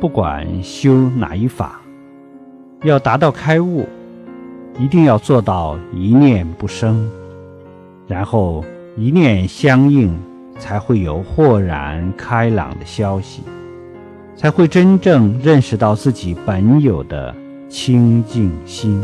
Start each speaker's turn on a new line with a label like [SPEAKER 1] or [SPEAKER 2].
[SPEAKER 1] 不管修哪一法要达到开悟一定要做到一念不生然后一念相应才会有豁然开朗的消息才会真正认识到自己本有的清净心。